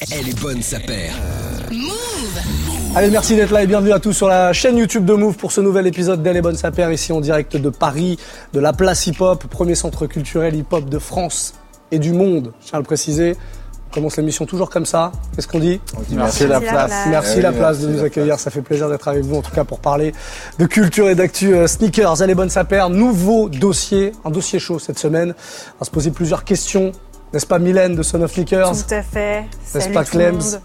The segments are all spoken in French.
Elle est bonne, sa paire. Allez, merci d'être là et bienvenue à tous sur la chaîne YouTube de Move pour ce nouvel épisode d'Elle est bonne sa paire, ici en direct de Paris, de la place hip-hop, premier centre culturel hip-hop de France et du monde, je tiens à le préciser. On commence l'émission toujours comme ça. Qu'est-ce qu'on dit Merci la place. Merci la place de nous accueillir, ça fait plaisir d'être avec vous en tout cas pour parler de culture et d'actu euh, sneakers. Elle est bonne sa paire, nouveau dossier, un dossier chaud cette semaine. On va se poser plusieurs questions, n'est-ce pas Mylène de Son of Tout à fait. N'est-ce pas Clems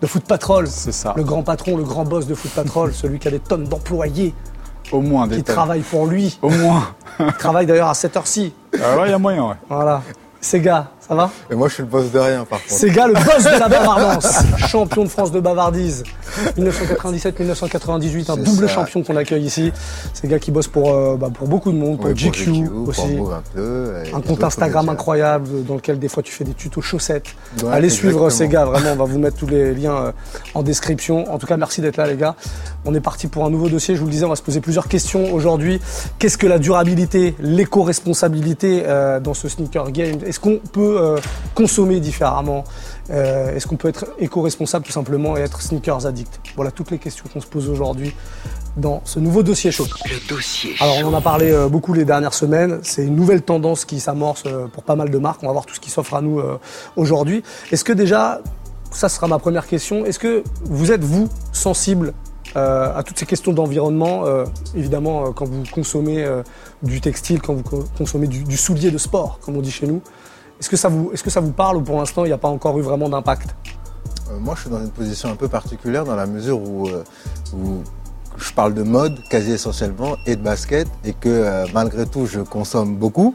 de Foot Patrol C'est ça. Le grand patron, le grand boss de Foot Patrol, celui qui a des tonnes d'employés Au moins des qui tonnes. travaillent pour lui. Au moins. Il travaille d'ailleurs à cette heure-ci. Alors là, il y a moyen, ouais. Voilà. Sega, ça va? Et moi, je suis le boss de rien, par contre. Sega, le boss de la bavardance, champion de France de bavardise, 1997-1998, un double ça. champion qu'on accueille ici. Sega qui bosse pour, euh, bah, pour beaucoup de monde, pour Oui, GQ, pour aussi. Un peu, et un compte Instagram incroyable dans lequel des fois tu fais des tutos chaussettes. Ouais, Allez suivre exactement. Sega, vraiment, on va vous mettre tous les liens euh, en description. En tout cas, merci d'être là les gars. On est parti pour un nouveau dossier, je vous le disais, on va se poser plusieurs questions aujourd'hui. Qu'est-ce que la durabilité, l'éco-responsabilité euh, dans ce sneaker game? Est-ce qu'on peut euh, consommer différemment? Euh, Est-ce qu'on peut être éco-responsable tout simplement et être sneakers addict? Voilà toutes les questions qu'on se pose aujourd'hui dans ce nouveau dossier chaud. Le dossier. Alors on en a parlé euh, beaucoup les dernières semaines, c'est une nouvelle tendance qui s'amorce euh, pour pas mal de marques, on va voir tout ce qui s'offre à nous aujourd'hui. Est-ce que déjà, ça sera ma première question, est-ce que vous êtes vous sensible euh, à toutes ces questions d'environnement, euh, évidemment euh, quand vous consommez du textile, quand vous co- consommez du, du soulier de sport, comme on dit chez nous, est-ce que ça vous, parle ou pour l'instant il n'y a pas encore eu vraiment d'impact? Euh, moi, je suis dans une position un peu particulière dans la mesure où, euh, je parle de mode quasi essentiellement et de basket et que euh, malgré tout, je consomme beaucoup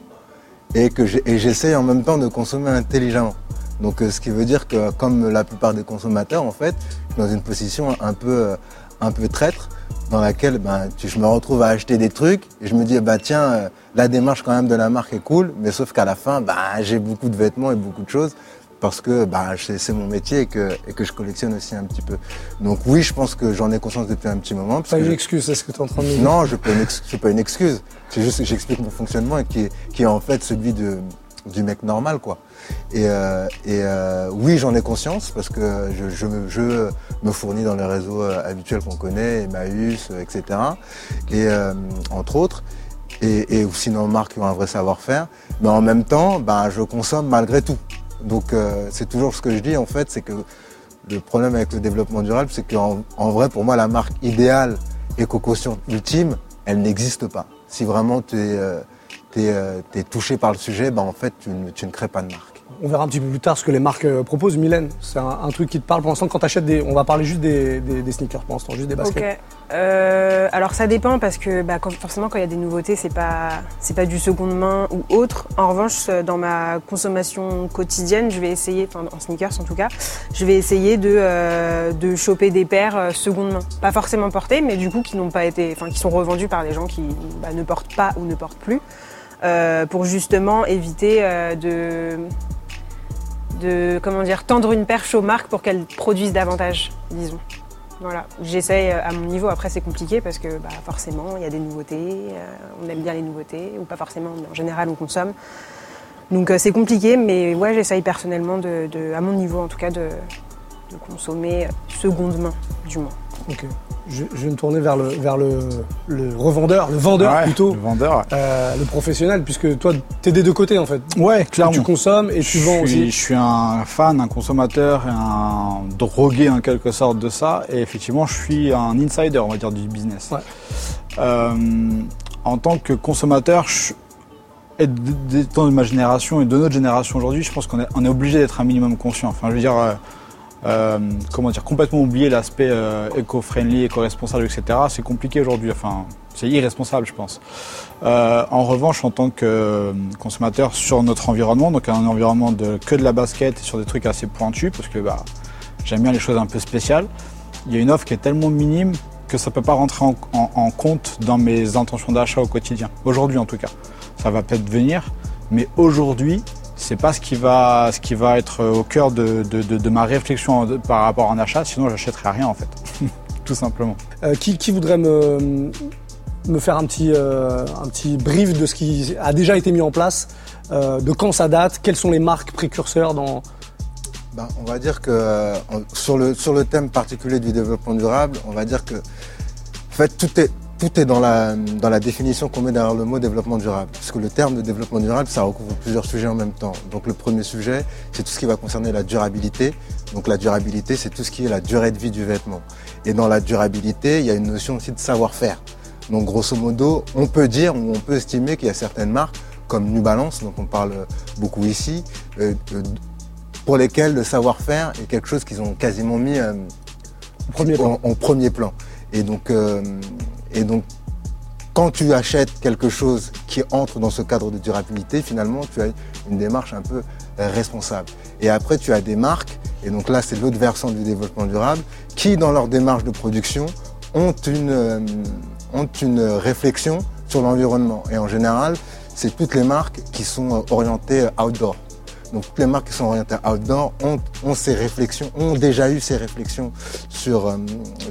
et que j'essaye en même temps de consommer intelligemment. Donc, ce qui veut dire que, comme la plupart des consommateurs, en fait, je suis dans une position un peu, un peu traître dans laquelle ben, tu- je me retrouve à acheter des trucs et je me dis, bah tiens, euh, la démarche quand même de la marque est cool, mais sauf qu'à la fin, bah, j'ai beaucoup de vêtements et beaucoup de choses parce que bah, c'est mon métier et que, et que je collectionne aussi un petit peu. Donc oui, je pense que j'en ai conscience depuis un petit moment. parce Pas une excuse, c'est ce que tu es en train de dire? Non, je c'est pas une excuse. C'est juste que j'explique mon fonctionnement et qui est, qui est en fait celui de, du mec normal, quoi. Et, euh, euh, oui, j'en ai conscience parce que je, me- fournis dans les réseaux euh, habituels qu'on connaît, Emmaüs, etc. Et entre autres. Et, sinon marques qui ont un vrai savoir-faire. Mais en même temps, ben, je consomme malgré tout. Donc c'est toujours ce que je dis en fait, c'est que le problème avec le développement durable, c'est qu'en en vrai, pour moi, la marque idéale éco-caution ultime, elle n'existe pas. Si vraiment tu es, euh, t'es, euh, t'es touché par le sujet, ben en fait, tu ne, tu ne crées pas de marque. On verra un petit peu plus tard ce que les marques euh, proposent. Mylène, c'est un, un truc qui te parle pour l'instant quand tu achètes des. On va parler juste des, des- des sneakers pour l'instant, juste des baskets. Ok. Euh, alors ça dépend parce que bah, quand- forcément quand il y a des nouveautés c'est pas c'est pas du seconde main ou autre. En revanche euh, dans ma consommation quotidienne je vais essayer, enfin en sneakers en tout cas, je vais essayer de euh, de choper des paires euh, seconde main, pas forcément portées mais du coup qui n'ont pas été, enfin qui sont revendus par des gens qui bah, ne portent pas ou ne portent plus euh, pour justement éviter euh, de comment dire tendre une perche aux marques pour qu'elles produisent davantage, disons. Voilà, j'essaye euh, à mon niveau. Après, c'est compliqué parce que bah, forcément, il y a des nouveautés. on aime bien les nouveautés, ou pas forcément, mais en général, on consomme. Donc, c'est compliqué, mais ouais, j'essaye personnellement, à mon niveau en tout cas, de, de consommer seconde main, du moins. Ok. Je, je vais me tourner vers le, vers le, le revendeur, le vendeur Ouais, plutôt, Le vendeur. euh, le professionnel, puisque toi, tu es des deux côtés en fait. Ouais, clairement. Tu consommes et tu je vends suis, aussi. Je suis un fan, un consommateur et un drogué en quelque sorte de ça. Et effectivement, je suis un insider, on va dire, du business. Ouais. Euh, en tant que consommateur, je, et d- d'étant de ma génération et de notre génération aujourd'hui, je pense qu'on est, on est obligé d'être un minimum conscient. Enfin, je veux dire, euh, euh, comment dire, complètement oublier l'aspect euh, éco-friendly, éco-responsable, etc. C'est compliqué aujourd'hui. Enfin, c'est irresponsable, je pense. Euh, en revanche, en tant que consommateur sur notre environnement, donc un environnement de que de la basket et sur des trucs assez pointus, parce que bah, j'aime bien les choses un peu spéciales, il y a une offre qui est tellement minime que ça peut pas rentrer en, en- en compte dans mes intentions d'achat au quotidien. Aujourd'hui, en tout cas, ça va peut-être venir, mais aujourd'hui, c'est pas ce qui va, ce qui va être au cœur de, de- de- de ma réflexion par rapport à un achat. Sinon, j'achèterai rien en fait, tout simplement. Euh, qui, qui voudrait me, me faire un petit, euh, un petit brief de ce qui a déjà été mis en place, euh, de quand ça date, quelles sont les marques précurseurs dans, Ben, on va dire que euh, sur, le, sur le thème particulier du développement durable, on va dire que en fait, tout est, tout est dans, la, dans la définition qu'on met derrière le mot développement durable. Parce que le terme de développement durable, ça recouvre plusieurs sujets en même temps. Donc le premier sujet, c'est tout ce qui va concerner la durabilité. Donc la durabilité, c'est tout ce qui est la durée de vie du vêtement. Et dans la durabilité, il y a une notion aussi de savoir-faire. Donc grosso modo, on peut dire ou on peut estimer qu'il y a certaines marques comme New Balance, dont on parle beaucoup ici, euh, euh, pour lesquelles le savoir-faire est quelque chose qu'ils ont quasiment mis euh, Premier en, en premier plan. Et donc, euh, et donc, quand tu achètes quelque chose qui entre dans ce cadre de durabilité, finalement, tu as une démarche un peu euh, responsable. Et après, tu as des marques, et donc là, c'est l'autre versant du développement durable, qui, dans leur démarche de production, ont une, euh, ont une réflexion sur l'environnement. Et en général, c'est toutes les marques qui sont euh, orientées outdoor. Donc toutes les marques qui sont orientées outdoor ont, ont ces réflexions, ont déjà eu ces réflexions sur, euh,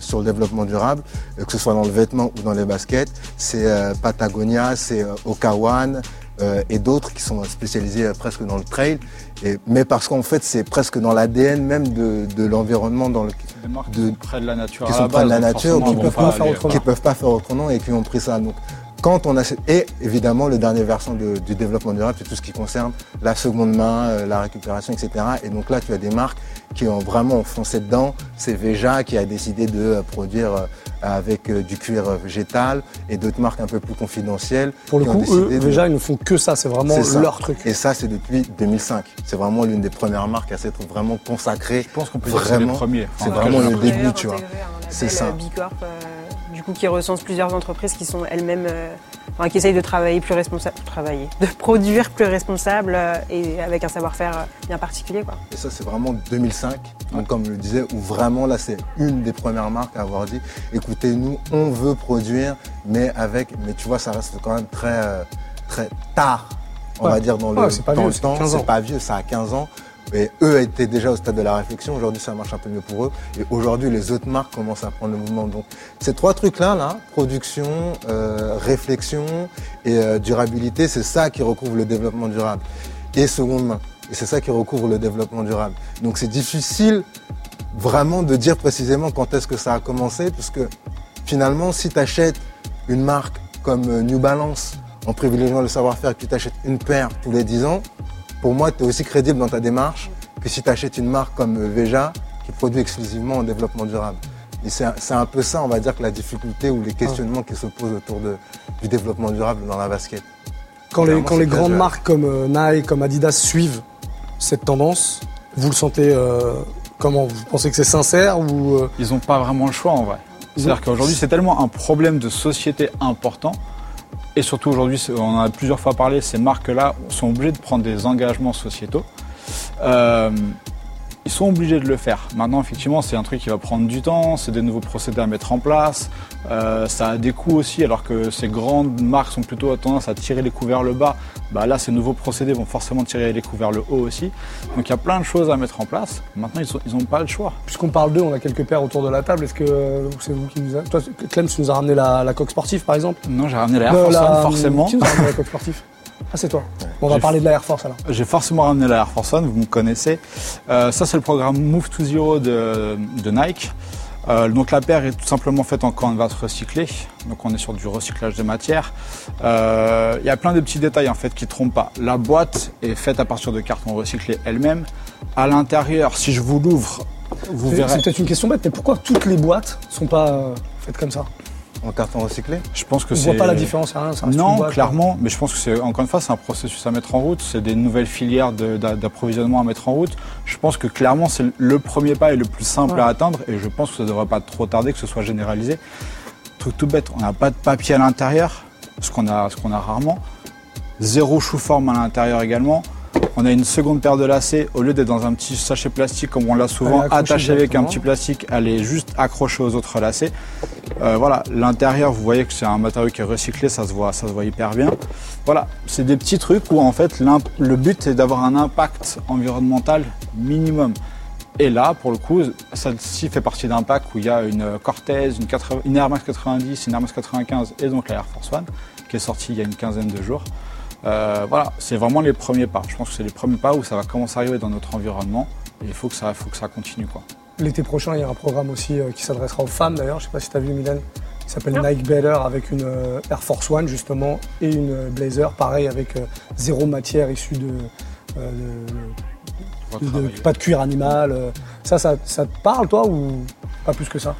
sur le développement durable, euh, que ce soit dans le vêtement ou dans les baskets. C'est euh, Patagonia, c'est Okawan euh, et d'autres qui sont spécialisés presque dans le trail. Et, mais parce qu'en fait, c'est presque dans l'ADN même de, de l'environnement dans le, Des marques de- qui sont près de la nature qui sont près de la nature, forcément, qui ils vont peuvent pas faire aller- autrement. qui peuvent pas faire autrement et qui ont pris ça. Donc, quand on a et évidemment le dernier versant de- du développement durable, c'est tout ce qui concerne la seconde main, euh, la récupération, etc. Et donc là, tu as des marques qui ont vraiment foncé dedans. C'est Veja qui a décidé de euh, produire euh, avec du cuir végétal et d'autres marques un peu plus confidentielles. Pour le coup, eux, de- déjà, ils ne font que ça. C'est vraiment ça. leur truc. Et ça, c'est depuis 2005. C'est vraiment l'une des premières marques à s'être vraiment consacrée. Je pense qu'on peut dire que c'est les premiers. c'est vraiment le début, tu vois. C'est C'est ça. Bicorp, euh, coup, qui recense plusieurs entreprises qui sont elles-mêmes, euh, enfin, qui essayent de travailler plus responsable, travailler, de produire plus responsable euh, et avec un savoir-faire euh, bien particulier, quoi. Et ça, c'est vraiment 2005. Donc, comme je le disais, où vraiment, là, c'est une des premières marques à avoir dit, écoutez, nous, on veut produire, mais avec, mais tu vois, ça reste quand même très, très tard, on Ouais. va dire, dans le, Ouais, c'est pas dans vieux, le temps. 15 ans. C'est pas vieux, ça a 15 ans. Et eux étaient déjà au stade de la réflexion. Aujourd'hui, ça marche un peu mieux pour eux. Et aujourd'hui, les autres marques commencent à prendre le mouvement. Donc, ces trois trucs-là, là, production, euh, réflexion et euh, durabilité, c'est ça qui recouvre le développement durable. Et seconde main. C'est ça qui recouvre le développement durable. Donc, c'est difficile vraiment de dire précisément quand est-ce que ça a commencé, parce que finalement, si tu achètes une marque comme euh, New Balance en privilégiant le savoir-faire que tu t'achètes une paire tous les 10 ans, pour moi, tu es aussi crédible dans ta démarche que si tu achètes une marque comme euh, Veja qui produit exclusivement en développement durable. Et c'est un- c'est un peu ça, on va dire, que la difficulté ou les questionnements qui se posent autour de, du développement durable dans la basket. Quand les, quand grandes marques comme euh, Nike, comme Adidas suivent cette tendance, vous le sentez euh, comment? Vous pensez que c'est sincère ou euh, Ils n'ont pas vraiment le choix en vrai. C'est-à-dire qu'aujourd'hui, c'est tellement un problème de société important. Et surtout aujourd'hui, on en a plusieurs fois parlé, ces marques-là sont obligées de prendre des engagements sociétaux. Euh, ils sont obligés de le faire. Maintenant, effectivement, c'est un truc qui va prendre du temps, c'est des nouveaux procédés à mettre en place. Euh, ça a des coûts aussi, alors que ces grandes marques sont plutôt à tendance à tirer les coups vers le bas. Bah là, ces nouveaux procédés vont forcément tirer les coups vers le haut aussi. Donc il y a plein de choses à mettre en place. Maintenant, ils n'ont pas le choix. puisqu'on parle d'eux, on a quelques paires autour de la table. Est-ce que euh, c'est vous qui nous a... Toi, Clem, tu nous as ramené la, la coque sportive, par exemple? Non, j'ai ramené la Air Euh, Force la- One, forcément. Qui nous a ramené la coque sportive Ah, c'est toi. Bon, on va parler de la Air Force alors. J'ai forcément ramené la Air Force One, vous me connaissez. Euh, ça, c'est le programme Move to Zero de, de Nike. Euh, donc la paire est tout simplement faite en canvas recyclé. Donc on est sur du recyclage de matière. Euh, Il y a plein de petits détails en fait qui trompent pas. La boîte est faite à partir de carton recyclé elle-même. À l'intérieur, si je vous l'ouvre, vous verrez. c'est peut-être une question bête, mais pourquoi toutes les boîtes sont pas faites comme ça? En carton recyclé Je pense que On voit pas la différence, c'est rien. ça reste Non, boîte, clairement, mais je pense que c'est encore une fois c'est un processus à mettre en route, c'est des nouvelles filières d'approvisionnement à mettre en route. Je pense que clairement c'est le premier pas et le plus simple Ouais. à atteindre et je pense que ça devrait pas trop tarder que ce soit généralisé. Truc tout bête, on n'a pas de papier à l'intérieur, ce qu'on a, ce qu'on a rarement. Zéro chou-forme à l'intérieur également. On a une seconde paire de lacets, au lieu d'être dans un petit sachet plastique comme on l'a souvent, attaché avec un petit plastique, elle est juste accrochée aux autres lacets. Euh, voilà, l'intérieur, vous voyez que c'est un matériau qui est recyclé, ça se voit, ça se voit hyper bien. Voilà, c'est des petits trucs où en fait le but est d'avoir un impact environnemental minimum. Et là, pour le coup, celle-ci fait partie d'un pack où il y a une Cortez, une, 80 une Air Max 90, une Air Max 95 et donc la Air Force One qui est sortie il y a une quinzaine de jours. Euh, voilà, c'est vraiment les premiers pas. Je pense que c'est les premiers pas où ça va commencer à arriver dans notre environnement. Et il faut que ça, faut que ça continue quoi. L'été prochain, il y a un programme aussi euh, qui s'adressera aux femmes d'ailleurs. Je sais pas si tu as vu Milan. Il s'appelle Non. Nike Better avec une euh, Air Force One justement et une Blazer, pareil avec zéro matière issue de, euh, de- pas de cuir animal. Ça, ça, ça te parle toi ou pas plus que ça?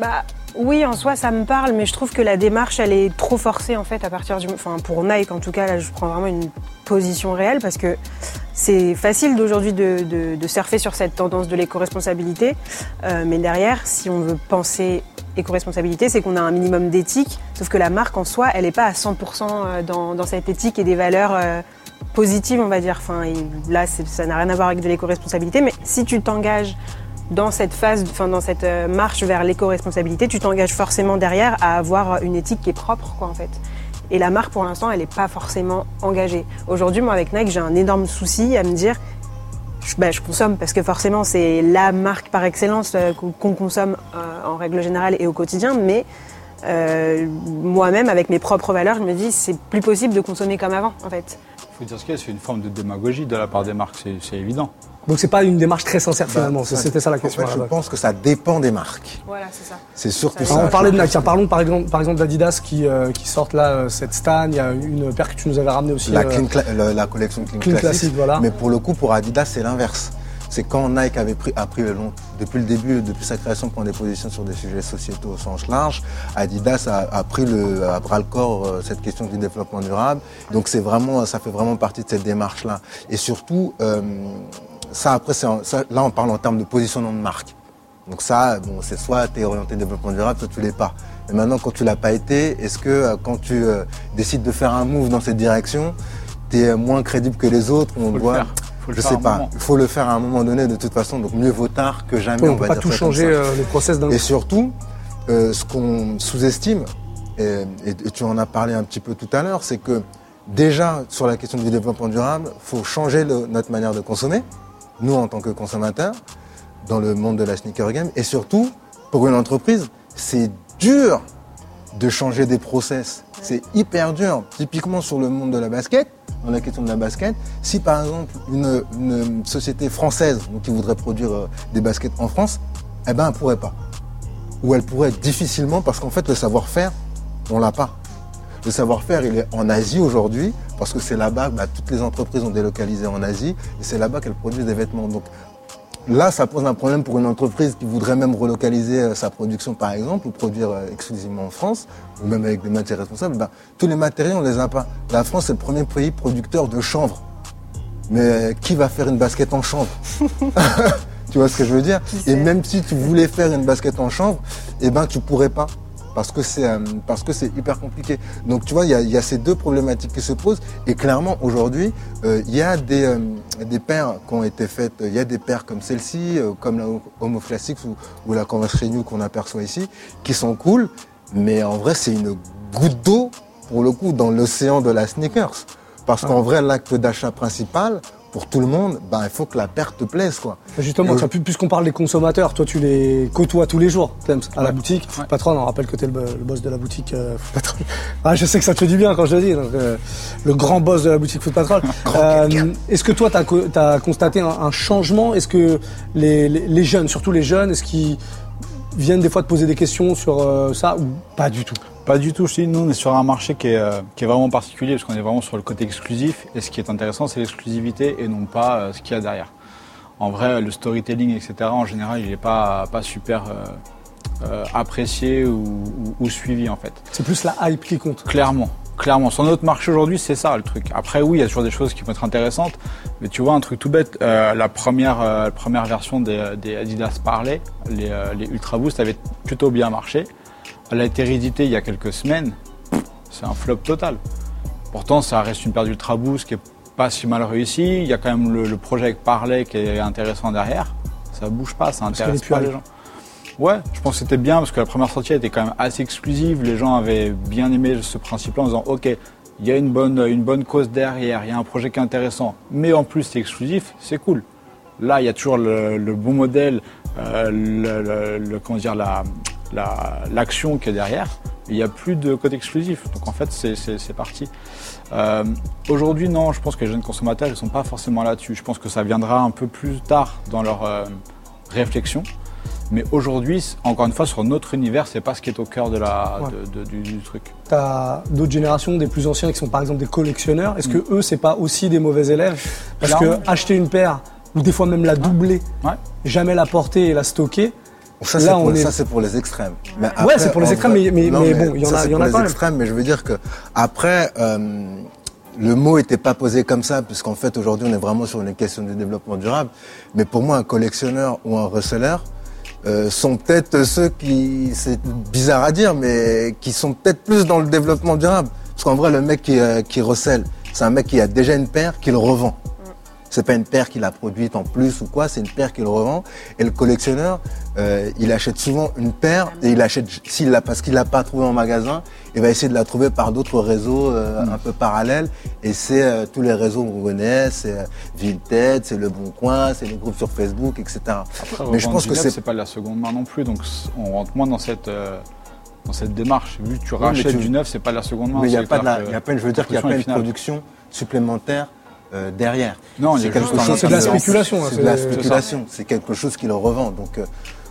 Bah oui, en soi, ça me parle, mais je trouve que la démarche, elle est trop forcée en fait à partir du, enfin pour Nike en tout cas, là, je prends vraiment une position réelle parce que c'est facile d'aujourd'hui de, surfer sur cette tendance de l'éco-responsabilité, euh, mais derrière, si on veut penser éco-responsabilité, c'est qu'on a un minimum d'éthique, sauf que la marque en soi, elle n'est pas à 100% dans, dans cette éthique et des valeurs. euh, positives, on va dire. Là, ça n'a rien à voir avec de l'éco-responsabilité, mais si tu t'engages dans cette phase, enfin dans cette euh, marche vers l'éco-responsabilité, tu t'engages forcément derrière à avoir une éthique qui est propre, quoi, en fait. Et la marque, pour l'instant, elle n'est pas forcément engagée. Aujourd'hui, moi, avec Nike, j'ai un énorme souci à me dire, je, bah, je consomme parce que forcément, c'est la marque par excellence euh, qu'on consomme euh, en règle générale et au quotidien, mais euh, moi-même, avec mes propres valeurs, je me dis, c'est plus possible de consommer comme avant, en fait. faut dire ce qu'il y a, c'est une forme de démagogie de la part des marques, c'est évident. Donc c'est pas une démarche très sincère finalement. Bah, ça- C'était ça la En question. fait, je pense que ça dépend des marques. Voilà, c'est ça. C'est surtout Ça ça. On parlait de Nike. Tiens, parlons par exemple, par exemple d'Adidas qui, euh, qui sortent là euh, cette Stan. Il y a une paire que tu nous avais ramenée aussi. La, euh, clean cla- la, la collection Clean, Clean Classic. Classic, voilà. Mais pour le coup, pour Adidas, c'est l'inverse. C'est quand Nike avait pris, a pris le long, depuis le début, depuis sa création, prend des positions sur des sujets sociétaux au sens large. Adidas a, a pris le, à bras le corps euh, cette question du développement durable. Donc c'est vraiment, ça fait vraiment partie de cette démarche-là. Et surtout, euh, ça après, ça, là on parle en termes de positionnement de marque. Donc ça, bon, c'est soit tu es orienté développement durable, soit tu l'es pas. Mais maintenant, quand tu l'as pas été, est-ce que euh, quand tu euh, décides de faire un move dans cette direction, tu es moins crédible que les autres On Faut le voit. faire. Faut le Je sais pas. Il faut le faire à un moment donné de toute façon. Donc mieux vaut tard que jamais. on on peut va pas dire tout changer euh, le process d'un Et surtout, euh, ce qu'on sous-estime, et, et- et tu en as parlé un petit peu tout à l'heure, c'est que déjà sur la question du développement durable, faut changer le- notre manière de consommer, nous en tant que consommateurs, dans le monde de la sneaker game, et surtout pour une entreprise, c'est dur de changer des process. C'est hyper dur. Typiquement sur le monde de la basket, dans la question de la basket, si par exemple une, une société française donc, qui voudrait produire euh, des baskets en France, eh ben elle pourrait pas. Ou elle pourrait difficilement parce qu'en fait le savoir-faire, on l'a pas. Le savoir-faire, il est en Asie aujourd'hui parce que c'est là-bas, bah, toutes les entreprises ont délocalisé en Asie et c'est là-bas qu'elles produisent des vêtements. Donc Là, ça pose un problème pour une entreprise qui voudrait même relocaliser euh, sa production, par exemple, ou produire euh, exclusivement en France, ou même avec des matières responsables. Ben, tous les matériaux, on les a pas. La France, c'est le premier pays producteur de chanvre. Mais euh, qui va faire une basket en chanvre Tu vois ce que je veux dire? Et même si tu voulais faire une basket en chanvre, eh ben, tu pourrais pas. Parce que c'est euh, parce que c'est hyper compliqué. Donc tu vois, il y a, il y a ces deux problématiques qui se posent. Et clairement, aujourd'hui, euh, il y a des, euh, des paires qui ont été faites. Il y a des paires comme celle-ci, euh, comme la Homo Classics ou, ou la Converse Renew qu'on aperçoit ici, qui sont cool. Mais en vrai, c'est une goutte d'eau, pour le coup, dans l'océan de la sneakers. Parce qu'en vrai, l'acte d'achat principal, pour tout le monde, ben, il faut que la paire te plaise, quoi. Justement, pu- puisqu'on parle des consommateurs, toi tu les côtoies tous les jours, Clems, à la boutique. Ouais. Patron, on rappelle que tu es le, le boss de la boutique euh, Foot Patrol. Ah, je sais que ça te fait du bien quand je le dis. donc, euh, le grand boss de la boutique Foot Patrol. Euh, Est-ce que toi, tu as, constaté un, un changement? Est-ce que les, les- les jeunes, surtout les jeunes, est-ce qu'ils viennent des fois te poser des questions sur ça ou pas du tout? Pas du tout. Je te dis, nous, on est sur un marché qui est, euh, qui est vraiment particulier parce qu'on est vraiment sur le côté exclusif. Et ce qui est intéressant, c'est l'exclusivité et non pas euh, ce qu'il y a derrière. En vrai, le storytelling, etc., en général, il n'est pas, pas super euh, apprécié ou, ou- ou suivi, en fait. C'est plus la hype qui compte. Clairement. Clairement. Sur notre marché aujourd'hui, c'est ça le truc. Après, oui, il y a toujours des choses qui vont être intéressantes. Mais tu vois, un truc tout bête, la, première, version des, des Adidas Parley, les, les Ultra Boost, avait plutôt bien marché. Elle a été rééditée il y a quelques semaines. C'est un flop total. Pourtant, ça reste une paire d'Ultra Boost qui est pas si mal réussie. Il y a quand même le, le projet avec Parley qui est intéressant derrière. Ça bouge pas, ça intéresse pas les gens. Ouais, je pense que c'était bien parce que la première sortie était quand même assez exclusive. Les gens avaient bien aimé ce principe-là en disant OK, il y a une bonne, une bonne cause derrière, il y a un projet qui est intéressant, mais en plus c'est exclusif, c'est cool. Là, il y a toujours le, le bon modèle, euh, le, le- le- comment dire, la, la- l'action qui est derrière. Il n'y a plus de code exclusif. Donc en fait, c'est- parti. Euh, Aujourd'hui, non, je pense que les jeunes consommateurs, ils ne sont pas forcément là-dessus. Je pense que ça viendra un peu plus tard dans leur euh, réflexion. Mais aujourd'hui, encore une fois, sur notre univers, c'est pas ce qui est au cœur de la, Ouais. de- de- du, du truc. T'as d'autres générations, des plus anciens qui sont par exemple des collectionneurs. Est-ce que eux, c'est pas aussi des mauvais élèves? Parce que Clairement. acheter une paire, ou des fois même la doubler, Ouais. jamais la porter et la stocker, Ça, Là, c'est pour, est- ça, les extrêmes. Mais Ouais, c'est pour les extrêmes, vrai- mais- mais- non, mais bon, il y en ça, a- c'est il y en pour a les même. extrêmes, mais je veux dire que après, euh, le mot était pas posé comme ça, puisqu'en fait, aujourd'hui, on est vraiment sur une question de développement durable. Mais pour moi, un collectionneur ou un receleur, euh, sont peut-être ceux qui, c'est bizarre à dire, mais qui sont peut-être plus dans le développement durable. Parce qu'en vrai, le mec qui, euh, qui recèle, c'est un mec qui a déjà une paire, qui le revend. C'est pas une paire qu'il a produite en plus ou quoi, c'est une paire qu'il revend. Et le collectionneur, euh, il achète souvent une paire et il achète, s'il l'a, parce qu'il l'a pas trouvée en magasin, il va essayer de la trouver par d'autres réseaux euh, un peu parallèles. Et c'est euh, tous les réseaux qu'on connaît, c'est Vinted, c'est Le Bon Coin, c'est les groupes sur Facebook, etc. Après, Mais je pense que c'est- pas de la seconde main non plus, donc on rentre moins dans cette dans cette démarche. Vu que tu Oui, rachètes tu- du neuf, c'est pas de la seconde main. Mais il y a pas de la, y a pas, je veux dire qu'il n'y a pas une finale. production supplémentaire euh, derrière. Non, il y c'est a quelque chose C'est de la spéculation. hein, C'est de la c'est- spéculation. C'est quelque chose qui le revend. Donc, euh,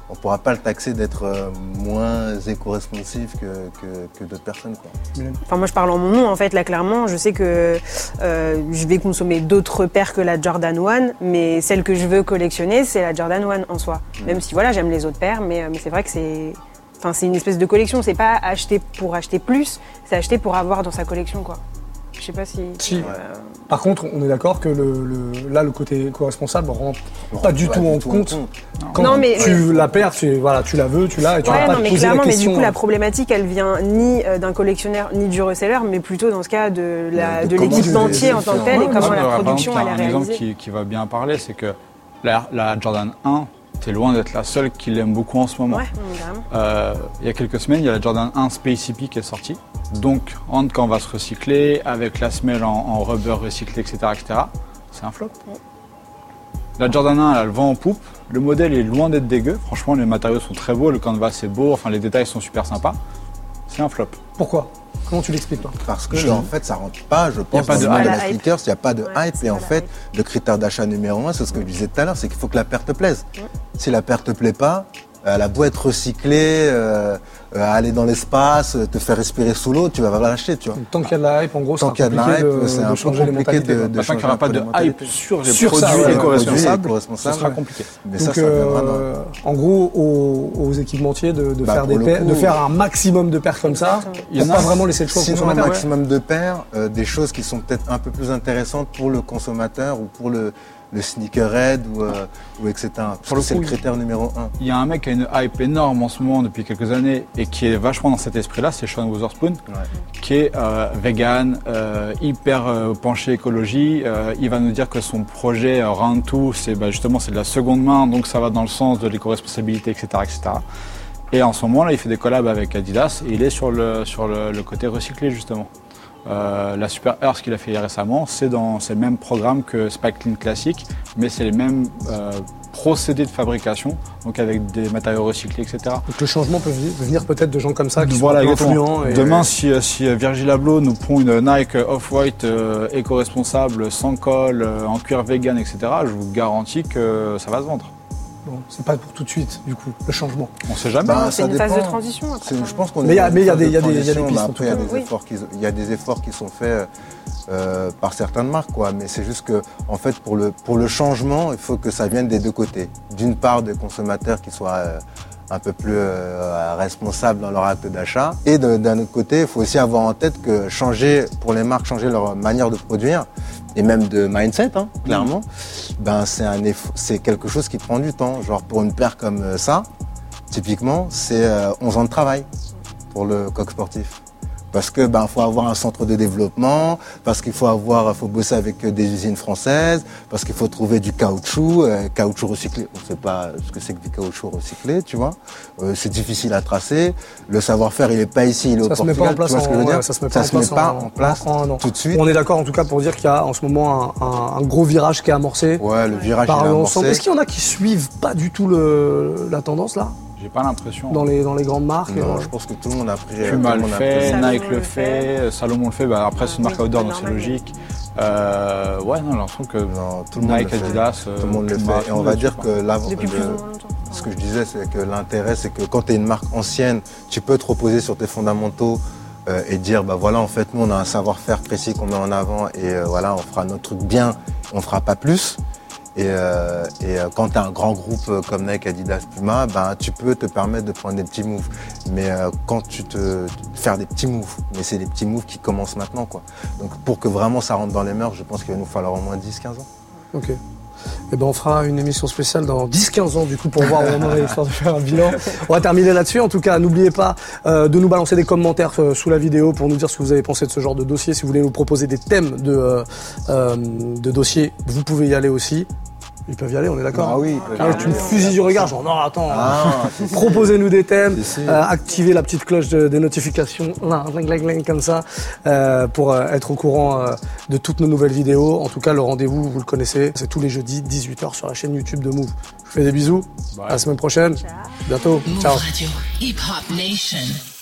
on ne pourra pas le taxer d'être euh, moins éco-responsif que, que, que d'autres personnes. Quoi. Enfin, moi, je parle en mon nom, en fait, là, clairement. Je sais que euh, je vais consommer d'autres paires que la Jordan 1, mais celle que je veux collectionner, c'est la Jordan 1 en soi. Même si, voilà, j'aime les autres paires, mais, euh, mais c'est vrai que c'est. Enfin, c'est une espèce de collection. C'est pas acheter pour acheter plus, c'est acheter pour avoir dans sa collection, quoi. Je sais pas si. Si. Par contre, on est d'accord que le, le- là, le côté éco-responsable rentre pas du tout en compte. Quand Non, mais- tu la perds, tu, voilà, tu la veux, tu l'as et tu vas Ouais, pas non, te mais poser clairement, la mais du coup, la euh, problématique, elle vient ni euh, d'un collectionneur ni du reseller, mais plutôt dans ce cas de l'équipementier tu en tant que tel et comment la production elle est un exemple réalisée. qui, qui va bien parler, c'est que la, la Jordan 1, t'es loin d'être la seule qui l'aime beaucoup en ce moment. Ouais. Euh, il y a quelques semaines, il y a la Jordan 1 Space Hippie qui est sortie. Donc, entre quand on va se recycler, avec la semelle en, en rubber recyclé, etc., etc., c'est un flop. La Jordan 1, elle a le vent en poupe. Le modèle est loin d'être dégueu. Franchement, les matériaux sont très beaux, le canvas est beau, enfin les détails sont super sympas. C'est un flop. Pourquoi? Comment tu l'expliques toi Parce que, en fait, ça rentre pas, je pense, pas dans de le monde de la sneakers, il n'y a pas de Ouais, hype. Et en fait, hype. le critère d'achat numéro un, c'est ce que je disais tout à l'heure, c'est qu'il faut que la paire te plaise. Si la paire te plaît pas, elle a beau être recyclée, euh, euh, aller dans l'espace, euh, te faire respirer sous l'eau, tu vas pas l'acheter, tu vois. Tant qu'il y a de la hype, en gros, c'est Tant qu'il y a de la compliqué hype, c'est un peu changer les compliqué de- de- qu'il n'y aura pas de changer un hype sur les Sur ça, produits éco-responsables, ce éco-responsables, sera compliqué. Mais Donc, ça, euh, en gros, aux, aux équipementiers de, de Bah, faire pour des le paires- coup, de faire un maximum de paires comme ça, Il y en pour a- pas vraiment laisser le choix au Sinon, un consommateur. ouais. maximum de paires, euh, des choses qui sont peut-être un peu plus intéressantes pour le consommateur ou pour le, le sneakerhead ou, euh, ou etc. Parce Pour le que c'est le critère numéro un. Il y a un mec qui a une hype énorme en ce moment depuis quelques années et qui est vachement dans cet esprit-là, c'est Sean Wotherspoon, qui est euh, vegan, euh, hyper penché écologie. Il va nous dire que son projet Round 2, c'est bah, justement c'est de la seconde main, donc ça va dans le sens de l'éco-responsabilité, etc., etc. Et en ce moment là, il fait des collabs avec Adidas et il est sur le sur le, le côté recyclé justement. Euh, la Super Earth qu'il a fait récemment, c'est dans c'est le même programme que Spike Clean classique, mais c'est les mêmes euh, procédés de fabrication, donc avec des matériaux recyclés, etc. Donc le changement peut venir- peut-être de gens comme ça qui Voilà, sont influents. et- Demain, si, euh, si euh, Virgil Abloh nous prend une Nike Off-White euh, éco-responsable, sans colle, en cuir vegan, etc., je vous garantis que ça va se vendre. Bon, c'est pas pour tout de suite, du coup, le changement. On sait jamais. Bah, c'est ça une phase de dépend. transition. après. C'est- Je pense qu'on Mais est il y a- dans mais il y a une des- efforts qui il y a des efforts qui sont faits euh, par certaines marques quoi mais c'est juste que en fait pour le pour le changement il faut que ça vienne des deux côtés d'une part des consommateurs qui soient euh, un peu plus euh, responsables dans leur acte d'achat et d'un autre côté il faut aussi avoir en tête que changer pour les marques changer leur manière de produire et même de mindset hein, clairement ben c'est c'est quelque chose qui prend du temps genre pour une paire comme euh, ça typiquement c'est euh, 11 ans de travail pour le coq sportif. Parce que ben faut avoir un centre de développement, parce qu'il faut avoir, faut bosser avec euh, des usines françaises, parce qu'il faut trouver du caoutchouc, euh, caoutchouc recyclé. On sait pas ce que c'est que du caoutchouc recyclé, tu vois. Euh, c'est difficile à tracer. Le savoir-faire, il est pas ici, il est au Ça se met Portugal. pas en place tu vois ce que je en- veux dire ouais, ça se met pas en met place pas en- en place en tout de suite. On est d'accord en tout cas pour dire qu'il y a en ce moment un, un- un gros virage qui est amorcé Ouais, le virage il est amorcé. Est-ce qu'il y en a qui suivent pas du tout le, la tendance là? J'ai pas l'impression. dans les, dans les grandes marques Non, euh, je pense que tout le monde a pris. Puma le le fait, Salomon Nike le le fait. fait, Salomon le fait. Bah, après, c'est une marque outdoor, donc c'est logique. Euh, ouais, non, j'ai l'impression que Non, tout le monde Nike, le fait. Adidas, euh, Tout le monde le Puma, fait. Et on le va dire le que l'avant. Le-. Ce que je disais, c'est que l'intérêt, c'est que quand tu es une marque ancienne, tu peux te reposer sur tes fondamentaux euh, et dire, bah voilà, en fait, nous, on a un savoir-faire précis qu'on met en avant et euh, voilà, on fera notre truc bien, on fera pas plus. Et, euh, euh, quand tu as un grand groupe euh, comme Nike, Adidas, Puma, ben, tu peux te permettre de prendre des petits moves. Mais quand tu te faire des petits moves, mais c'est des petits moves qui commencent maintenant, quoi. Donc pour que vraiment ça rentre dans les mœurs, je pense qu'il va nous falloir au moins 10-15 ans. Ok. Eh ben, on fera une émission spéciale dans 10-15 ans, du coup, pour voir où on en est, histoire de faire un bilan. On va terminer là-dessus. En tout cas, n'oubliez pas euh, de nous balancer des commentaires euh, sous la vidéo pour nous dire ce que vous avez pensé de ce genre de dossier. Si vous voulez nous proposer des thèmes de, euh, euh, de dossiers, vous pouvez y aller aussi. Ils peuvent y aller, on est d'accord Ah oui, Ah, tu me fusilles du regard, genre non, attends. Ah, si. Proposez-nous des thèmes, euh, activez la petite cloche de- des notifications, comme ça, euh, pour euh, être au courant euh, de toutes nos nouvelles vidéos. En tout cas, le rendez-vous, vous le connaissez, c'est tous les jeudis, 18h sur la chaîne YouTube de Move. Je vous fais des bisous, Bye. à la semaine prochaine, bientôt, Move ciao. Radio. Hip Hop Nation.